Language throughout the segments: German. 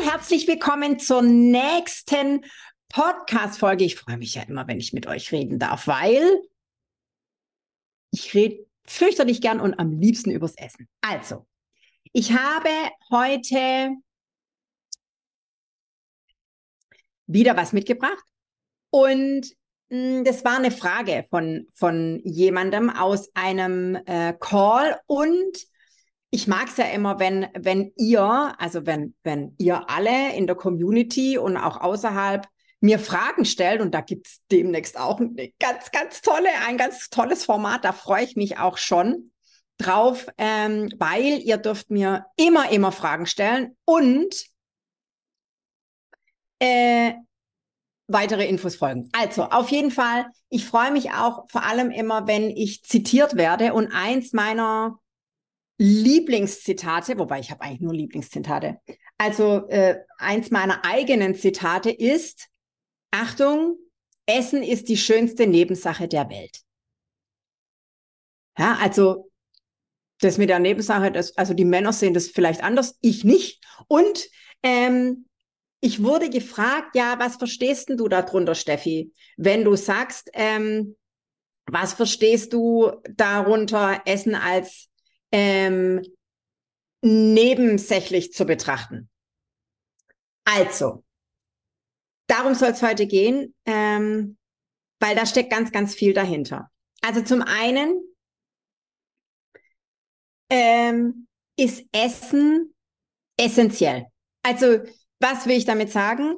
Herzlich willkommen zur nächsten Podcast-Folge. Ich freue mich ja immer, wenn ich mit euch reden darf, weil ich rede fürchterlich gern und am liebsten übers Essen. Also, ich habe heute wieder was mitgebracht und hm, das war eine Frage von, von jemandem aus einem äh, Call und ich mag es ja immer, wenn, wenn ihr, also wenn, wenn ihr alle in der Community und auch außerhalb mir Fragen stellt, und da gibt es demnächst auch eine ganz, ganz tolle, ein ganz tolles Format, da freue ich mich auch schon drauf, ähm, weil ihr dürft mir immer, immer Fragen stellen und äh, weitere Infos folgen. Also auf jeden Fall, ich freue mich auch vor allem immer, wenn ich zitiert werde und eins meiner Lieblingszitate, wobei ich habe eigentlich nur Lieblingszitate. Also äh, eins meiner eigenen Zitate ist, Achtung, Essen ist die schönste Nebensache der Welt. Ja, also das mit der Nebensache, das, also die Männer sehen das vielleicht anders, ich nicht. Und ähm, ich wurde gefragt, ja, was verstehst du darunter, Steffi, wenn du sagst, ähm, was verstehst du darunter, Essen als ähm, nebensächlich zu betrachten. Also, darum soll es heute gehen, ähm, weil da steckt ganz, ganz viel dahinter. Also zum einen ähm, ist Essen essentiell. Also, was will ich damit sagen?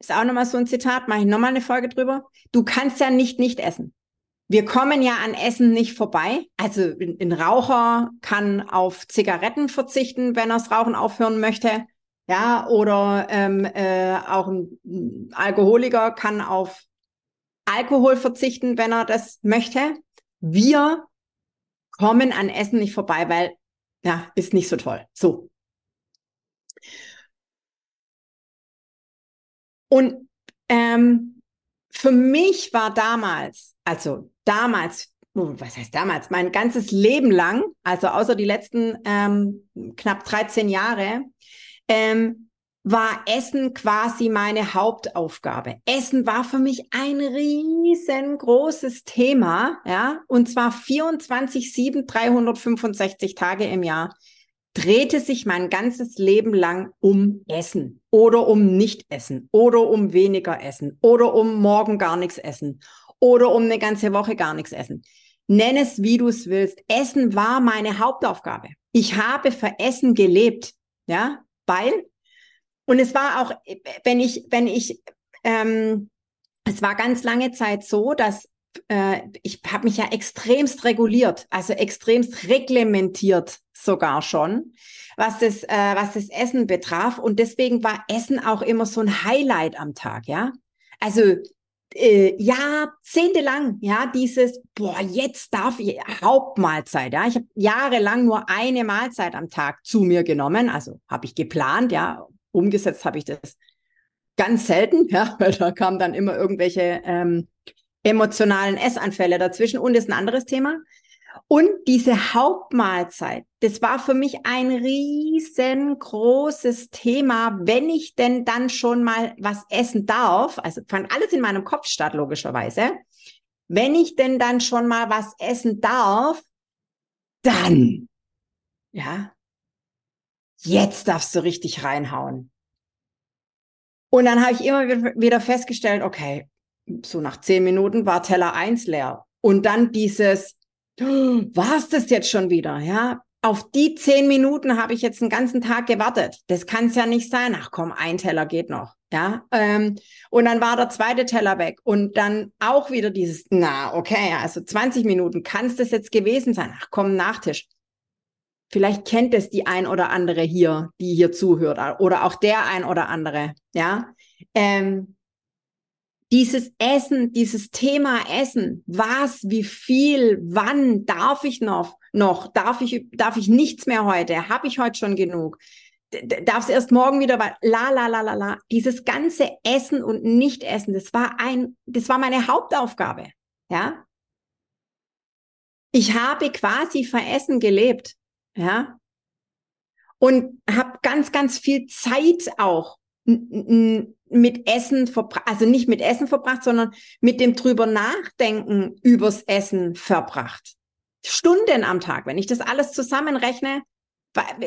Ist auch nochmal so ein Zitat, mache ich nochmal eine Folge drüber. Du kannst ja nicht nicht essen. Wir kommen ja an Essen nicht vorbei. Also ein, Raucher kann auf Zigaretten verzichten, wenn er das Rauchen aufhören möchte. Ja, oder ähm, äh, auch ein Alkoholiker kann auf Alkohol verzichten, wenn er das möchte. Wir kommen an Essen nicht vorbei, weil ja, ist nicht so toll. So. Und ähm, für mich war damals, also damals, oh, was heißt damals, mein ganzes Leben lang, also außer die letzten ähm, knapp 13 Jahre, ähm, war Essen quasi meine Hauptaufgabe. Essen war für mich ein riesengroßes Thema, ja, und zwar 24, 7, 365 Tage im Jahr drehte sich mein ganzes Leben lang um Essen oder um Nicht-Essen oder um weniger Essen oder um morgen gar nichts essen oder um eine ganze Woche gar nichts essen. Nenn es, wie du es willst. Essen war meine Hauptaufgabe. Ich habe für Essen gelebt, ja, weil und es war auch, wenn ich, wenn ich, ähm, es war ganz lange Zeit so, dass äh, ich habe mich ja extremst reguliert, also extremst reglementiert sogar schon, was das, äh, was das Essen betraf. Und deswegen war Essen auch immer so ein Highlight am Tag, ja. Also äh, jahrzehntelang, ja, dieses, boah, jetzt darf ich Hauptmahlzeit, ja. Ich habe jahrelang nur eine Mahlzeit am Tag zu mir genommen, also habe ich geplant, ja, umgesetzt habe ich das ganz selten, ja, weil da kamen dann immer irgendwelche ähm, emotionalen Essanfälle dazwischen und ist ein anderes Thema. Und diese Hauptmahlzeit, das war für mich ein riesengroßes Thema, wenn ich denn dann schon mal was essen darf. Also fand alles in meinem Kopf statt, logischerweise. Wenn ich denn dann schon mal was essen darf, dann, ja, jetzt darfst du richtig reinhauen. Und dann habe ich immer wieder festgestellt, okay, so nach zehn Minuten war Teller eins leer. Und dann dieses, war es das jetzt schon wieder? Ja, auf die zehn Minuten habe ich jetzt einen ganzen Tag gewartet. Das kann es ja nicht sein. Ach komm, ein Teller geht noch. Ja, ähm, und dann war der zweite Teller weg und dann auch wieder dieses, na, okay, also 20 Minuten, kann es das jetzt gewesen sein? Ach komm, Nachtisch. Vielleicht kennt es die ein oder andere hier, die hier zuhört, oder auch der ein oder andere, ja. Ähm, dieses Essen, dieses Thema Essen, was, wie viel, wann darf ich noch, noch, darf ich, darf ich nichts mehr heute, habe ich heute schon genug, darf es erst morgen wieder, la, la, la, la, la. Dieses ganze Essen und Nicht-Essen, das war ein, das war meine Hauptaufgabe, ja. Ich habe quasi veressen gelebt, ja. Und habe ganz, ganz viel Zeit auch mit Essen verbracht, also nicht mit Essen verbracht, sondern mit dem drüber nachdenken übers Essen verbracht. Stunden am Tag. Wenn ich das alles zusammenrechne,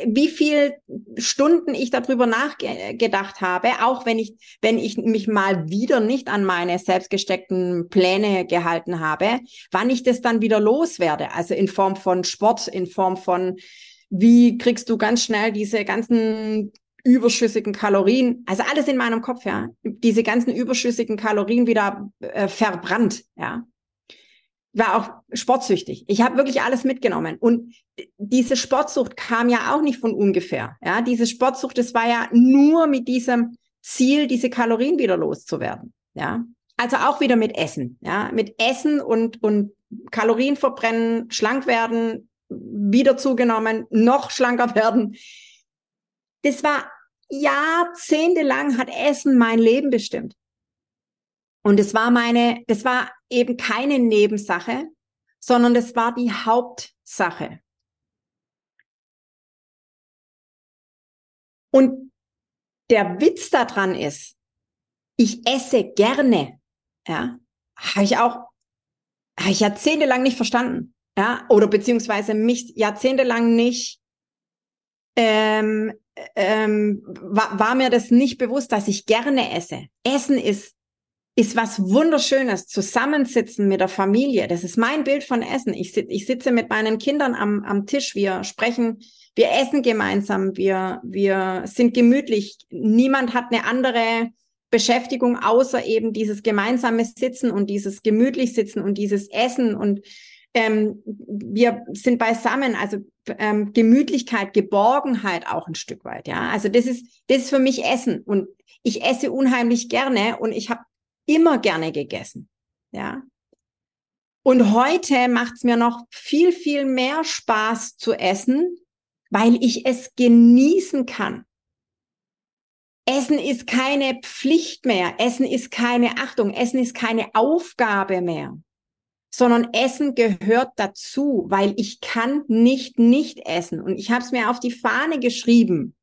wie viel Stunden ich darüber nachgedacht habe, auch wenn ich, wenn ich mich mal wieder nicht an meine selbstgesteckten Pläne gehalten habe, wann ich das dann wieder loswerde. Also in Form von Sport, in Form von, wie kriegst du ganz schnell diese ganzen überschüssigen Kalorien, also alles in meinem Kopf, ja, diese ganzen überschüssigen Kalorien wieder äh, verbrannt, ja war auch sportsüchtig. Ich habe wirklich alles mitgenommen. Und diese Sportsucht kam ja auch nicht von ungefähr. Ja, diese Sportsucht, das war ja nur mit diesem Ziel, diese Kalorien wieder loszuwerden. Ja, also auch wieder mit Essen. Ja, mit Essen und, und Kalorien verbrennen, schlank werden, wieder zugenommen, noch schlanker werden. Das war jahrzehntelang hat Essen mein Leben bestimmt. Und es war meine, das war eben keine Nebensache, sondern das war die Hauptsache. Und der Witz daran ist, ich esse gerne, ja, habe ich auch, habe ich jahrzehntelang nicht verstanden, ja, oder beziehungsweise mich jahrzehntelang nicht, ähm, ähm, war, war mir das nicht bewusst, dass ich gerne esse. Essen ist ist was Wunderschönes. Zusammensitzen mit der Familie. Das ist mein Bild von Essen. Ich, ich sitze mit meinen Kindern am, am Tisch. Wir sprechen, wir essen gemeinsam. Wir, wir sind gemütlich. Niemand hat eine andere Beschäftigung außer eben dieses gemeinsame Sitzen und dieses gemütlich Sitzen und dieses Essen und ähm, wir sind beisammen, also ähm, Gemütlichkeit, Geborgenheit auch ein Stück weit, ja. Also das ist das ist für mich Essen und ich esse unheimlich gerne und ich habe immer gerne gegessen. Ja. Und heute macht es mir noch viel, viel mehr Spaß zu essen, weil ich es genießen kann. Essen ist keine Pflicht mehr. Essen ist keine Achtung. Essen ist keine Aufgabe mehr. Sondern Essen gehört dazu, weil ich kann nicht nicht essen. Und ich habe es mir auf die Fahne geschrieben.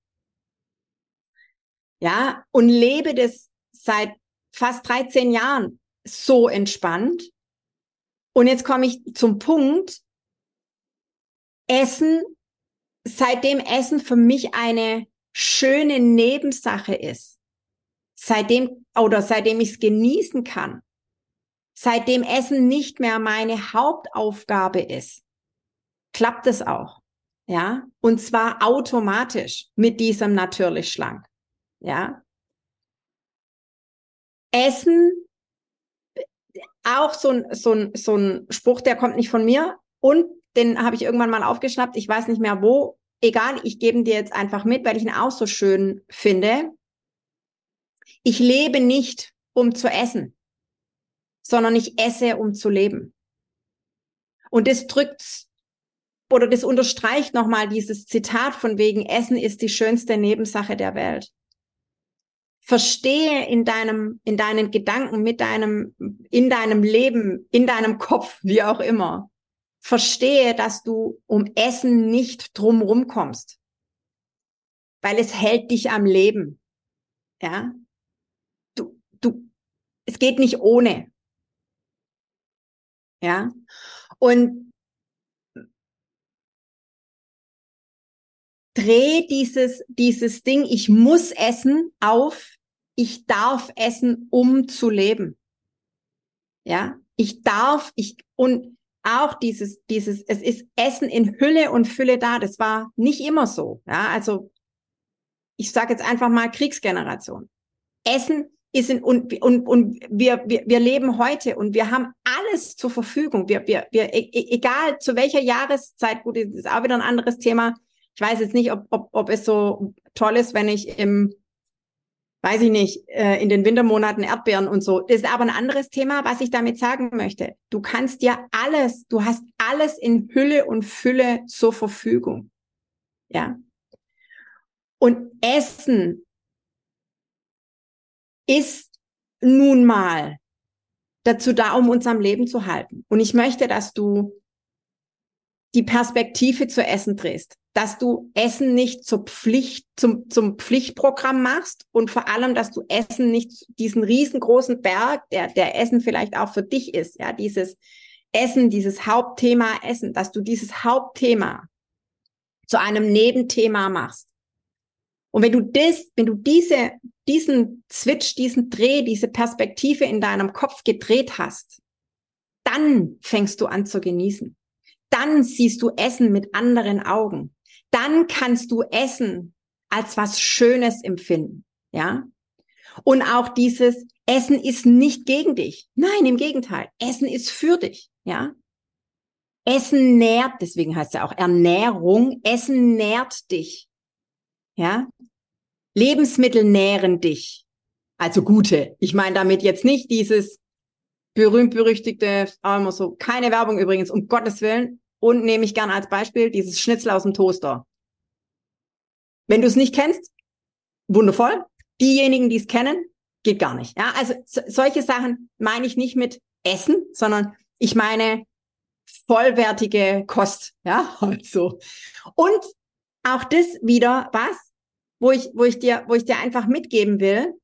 Ja, und lebe das seit fast 13 Jahren so entspannt. Und jetzt komme ich zum Punkt, Essen, seitdem Essen für mich eine schöne Nebensache ist, seitdem oder seitdem ich es genießen kann, seitdem Essen nicht mehr meine Hauptaufgabe ist, klappt es auch. Ja, und zwar automatisch mit diesem natürlich schlank. Ja, Essen, auch so ein, so, ein, so ein Spruch, der kommt nicht von mir und den habe ich irgendwann mal aufgeschnappt, ich weiß nicht mehr wo, egal, ich gebe dir jetzt einfach mit, weil ich ihn auch so schön finde. Ich lebe nicht, um zu essen, sondern ich esse, um zu leben. Und das drückt oder das unterstreicht nochmal dieses Zitat von wegen Essen ist die schönste Nebensache der Welt verstehe in deinem, in deinen Gedanken, mit deinem, in deinem Leben, in deinem Kopf, wie auch immer, verstehe, dass du um Essen nicht drumrum kommst. Weil es hält dich am Leben. Ja. Du, du, es geht nicht ohne. Ja. Und dreh dieses, dieses Ding, ich muss essen, auf, ich darf essen, um zu leben. Ja, ich darf, ich, und auch dieses, dieses, es ist Essen in Hülle und Fülle da. Das war nicht immer so. Ja, also ich sage jetzt einfach mal Kriegsgeneration. Essen ist in, und, und, und wir, wir, wir leben heute und wir haben alles zur Verfügung. Wir, wir, wir, e, e, egal zu welcher Jahreszeit, gut, das ist auch wieder ein anderes Thema, Ich weiß jetzt nicht, ob, ob, ob es so toll ist, wenn ich im, weiß ich nicht, äh, in den Wintermonaten Erdbeeren und so. Das ist aber ein anderes Thema, was ich damit sagen möchte. Du kannst dir alles, du hast alles in Hülle und Fülle zur Verfügung. Ja. Und Essen ist nun mal dazu da, um uns am Leben zu halten. Und ich möchte, dass du die Perspektive zu Essen drehst, dass du Essen nicht zur Pflicht, zum, zum Pflichtprogramm machst und vor allem, dass du Essen nicht diesen riesengroßen Berg, der, der Essen vielleicht auch für dich ist, ja, dieses Essen, dieses Hauptthema Essen, dass du dieses Hauptthema zu einem Nebenthema machst. Und wenn du das, wenn du diese, diesen Switch, diesen Dreh, diese Perspektive in deinem Kopf gedreht hast, dann fängst du an zu genießen. Dann siehst du Essen mit anderen Augen. Dann kannst du Essen als was Schönes empfinden. Ja? Und auch dieses Essen ist nicht gegen dich. Nein, im Gegenteil. Essen ist für dich. Ja? Essen nährt, deswegen heißt es ja auch Ernährung. Essen nährt dich. Ja? Lebensmittel nähren dich. Also gute. Ich meine damit jetzt nicht dieses berühmt-berüchtigte, immer so, keine Werbung übrigens, um Gottes Willen. Und nehme ich gern als Beispiel dieses Schnitzel aus dem Toaster. Wenn du es nicht kennst, wundervoll. Diejenigen, die es kennen, geht gar nicht. Ja, also so, solche Sachen meine ich nicht mit Essen, sondern ich meine vollwertige Kost. Ja, also. Und auch das wieder was, wo ich, wo ich dir, wo ich dir einfach mitgeben will.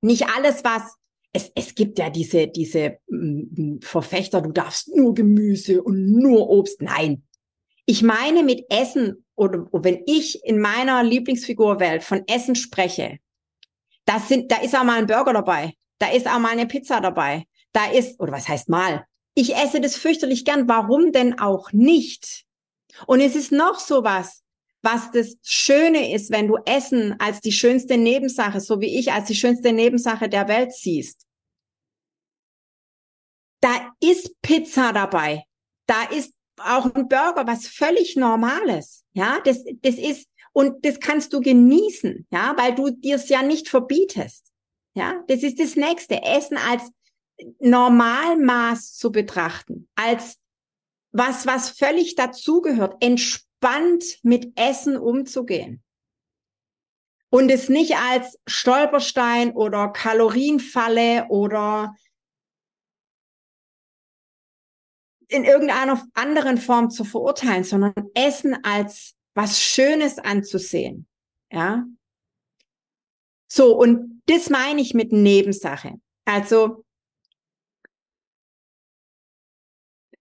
Nicht alles, was es, es gibt ja diese, diese mm, Verfechter, du darfst nur Gemüse und nur Obst. Nein. Ich meine mit Essen oder wenn ich in meiner Lieblingsfigurwelt von Essen spreche, das sind, da ist auch mal ein Burger dabei. Da ist auch mal eine Pizza dabei. Da ist, oder was heißt mal? Ich esse das fürchterlich gern. Warum denn auch nicht? Und es ist noch sowas, was das Schöne ist, wenn du Essen als die schönste Nebensache, so wie ich als die schönste Nebensache der Welt siehst. Da ist Pizza dabei. Da ist auch ein Burger, was völlig Normales. Ja, das, das ist, und das kannst du genießen, ja, weil du dir es ja nicht verbietest. Ja, das ist das nächste. Essen als Normalmaß zu betrachten, als was, was völlig dazugehört, entspannt mit Essen umzugehen. Und es nicht als Stolperstein oder Kalorienfalle oder in irgendeiner anderen Form zu verurteilen, sondern Essen als was Schönes anzusehen. Ja. So, und das meine ich mit Nebensache. Also,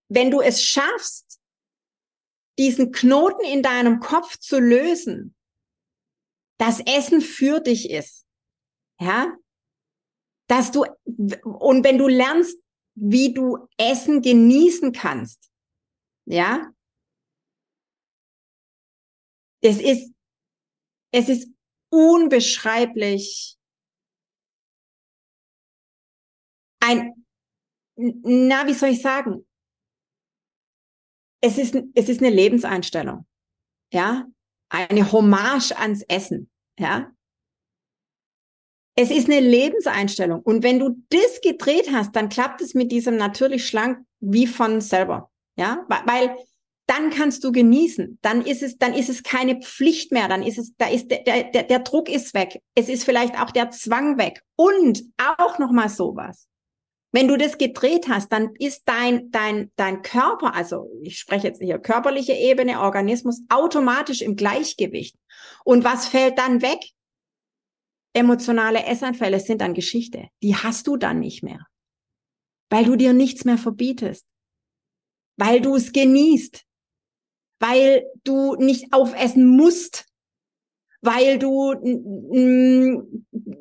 wenn du es schaffst, diesen Knoten in deinem Kopf zu lösen, dass Essen für dich ist, ja, dass du, und wenn du lernst, wie du Essen genießen kannst. Ja? Es ist, es ist unbeschreiblich ein, na, wie soll ich sagen? Es ist, es ist eine Lebenseinstellung. Ja? Eine Hommage ans Essen. Ja? Es ist eine Lebenseinstellung. Und wenn du das gedreht hast, dann klappt es mit diesem natürlich schlank wie von selber. Ja, weil dann kannst du genießen. Dann ist es, dann ist es keine Pflicht mehr. Dann ist es, da ist der, der, der Druck ist weg. Es ist vielleicht auch der Zwang weg. Und auch noch mal sowas. Wenn du das gedreht hast, dann ist dein, dein, dein Körper, also ich spreche jetzt hier körperliche Ebene, Organismus, automatisch im Gleichgewicht. Und was fällt dann weg? emotionale Essanfälle sind dann Geschichte. Die hast du dann nicht mehr. Weil du dir nichts mehr verbietest. Weil du es genießt. Weil du nicht aufessen musst. Weil du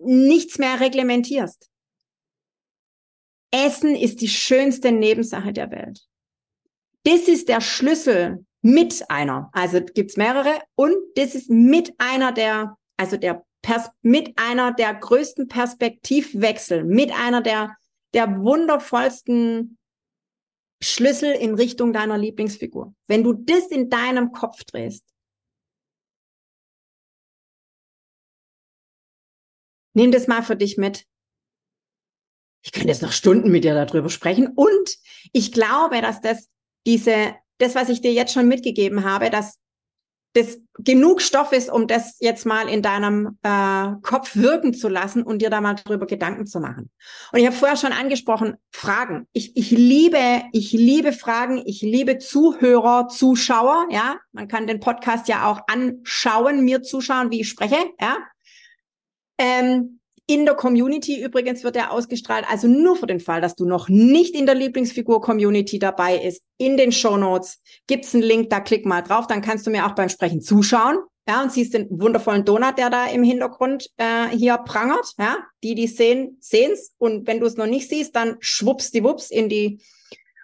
nichts mehr reglementierst. Essen ist die schönste Nebensache der Welt. Das ist der Schlüssel mit einer. Also gibt's mehrere. Und das ist mit einer der, also der Pers mit einer der größten Perspektivwechsel, mit einer der, der wundervollsten Schlüssel in Richtung deiner Lieblingsfigur. Wenn du das in deinem Kopf drehst, nimm das mal für dich mit. Ich könnte jetzt noch Stunden mit dir darüber sprechen. Und ich glaube, dass das diese, das, was ich dir jetzt schon mitgegeben habe, dass das genug Stoff ist, um das jetzt mal in deinem äh, Kopf wirken zu lassen und dir da mal drüber Gedanken zu machen. Und ich habe vorher schon angesprochen, Fragen. Ich, ich liebe, ich liebe Fragen, ich liebe Zuhörer, Zuschauer, ja. Man kann den Podcast ja auch anschauen, mir zuschauen, wie ich spreche, ja. Ähm, in der Community übrigens wird er ausgestrahlt, also nur für den Fall, dass du noch nicht in der Lieblingsfigur-Community dabei ist. In den Show Notes gibt's einen Link, da klick mal drauf, dann kannst du mir auch beim Sprechen zuschauen. Ja, und siehst den wundervollen Donut, der da im Hintergrund äh, hier prangert. Ja, die, die sehen, sehen's. Und wenn du es noch nicht siehst, dann schwupps die Wups in die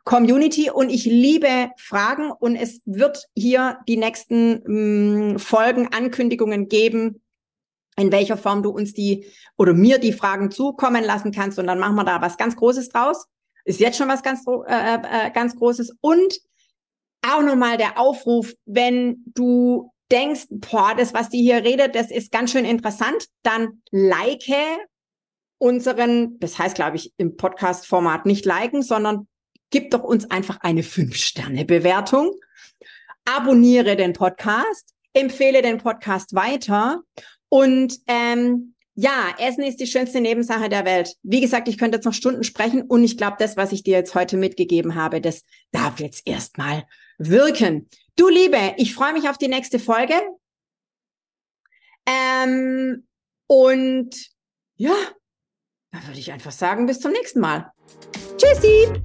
Community. Und ich liebe Fragen und es wird hier die nächsten mh, mm, Folgen, Ankündigungen geben, in welcher Form du uns die oder mir die Fragen zukommen lassen kannst und dann machen wir da was ganz Großes draus. Ist jetzt schon was ganz, äh, äh, ganz Großes und auch nochmal der Aufruf, wenn du denkst, boah, das, was die hier redet, das ist ganz schön interessant, dann like unseren, das heißt, glaube ich, im Podcast-Format nicht liken, sondern gib doch uns einfach eine Fünf-Sterne-Bewertung. Abonniere den Podcast, empfehle den Podcast weiter und ähm, ja, Essen ist die schönste Nebensache der Welt. Wie gesagt, ich könnte jetzt noch Stunden sprechen und ich glaube, das, was ich dir jetzt heute mitgegeben habe, das darf jetzt erstmal wirken. Du Liebe, ich freue mich auf die nächste Folge. Ähm, und ja, dann würde ich einfach sagen, bis zum nächsten Mal. Tschüssi!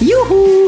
Juhu,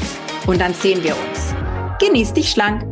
und dann sehen wir uns. Genieß dich schlank.